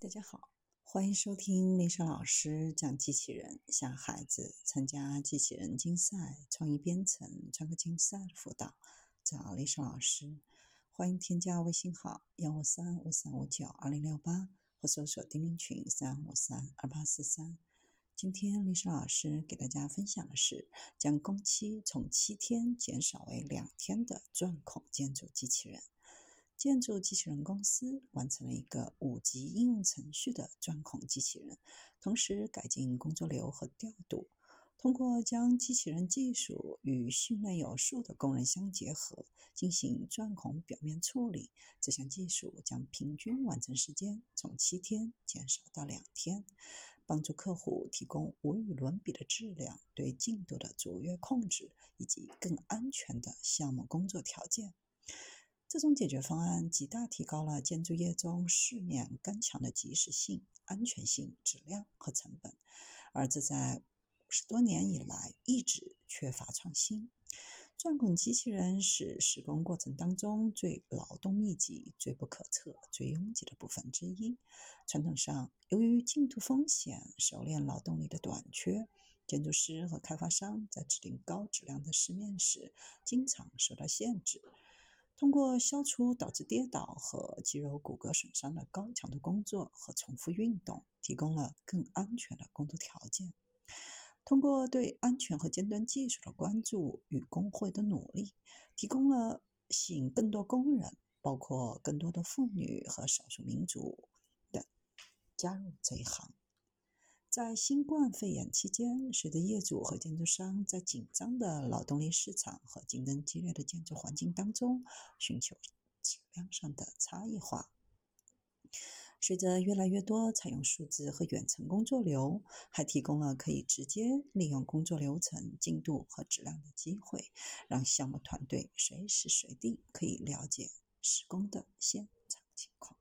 大家好，欢迎收听丽莎老师讲机器人，向孩子参加机器人竞赛、创意编程、创客竞赛的辅导，找丽莎老师。欢迎添加微信号幺五三五三五九二零六八，或搜索钉钉群三五三二八四三。今天丽莎老师给大家分享的是将工期从七天减少为两天的钻孔建筑机器人。建筑机器人公司完成了一个五级应用程序的钻孔机器人，同时改进工作流和调度。通过将机器人技术与训练有素的工人相结合，进行钻孔表面处理，这项技术将平均完成时间从七天减少到两天，帮助客户提供无与伦比的质量、对进度的卓越控制以及更安全的项目工作条件。这种解决方案极大提高了建筑业中四面干墙的及时性、安全性、质量和成本，而这在五十多年以来一直缺乏创新。钻孔机器人是施工过程当中最劳动密集、最不可测、最拥挤的部分之一。传统上，由于进度风险、熟练劳动力的短缺，建筑师和开发商在制定高质量的饰面时，经常受到限制。通过消除导致跌倒和肌肉骨骼损伤的高强度工作和重复运动，提供了更安全的工作条件。通过对安全和尖端技术的关注与工会的努力，提供了吸引更多工人，包括更多的妇女和少数民族等加入这一行。在新冠肺炎期间，随着业主和建筑商在紧张的劳动力市场和竞争激烈的建筑环境当中寻求质量上的差异化，随着越来越多采用数字和远程工作流，还提供了可以直接利用工作流程、进度和质量的机会，让项目团队随时随地可以了解施工的现场情况。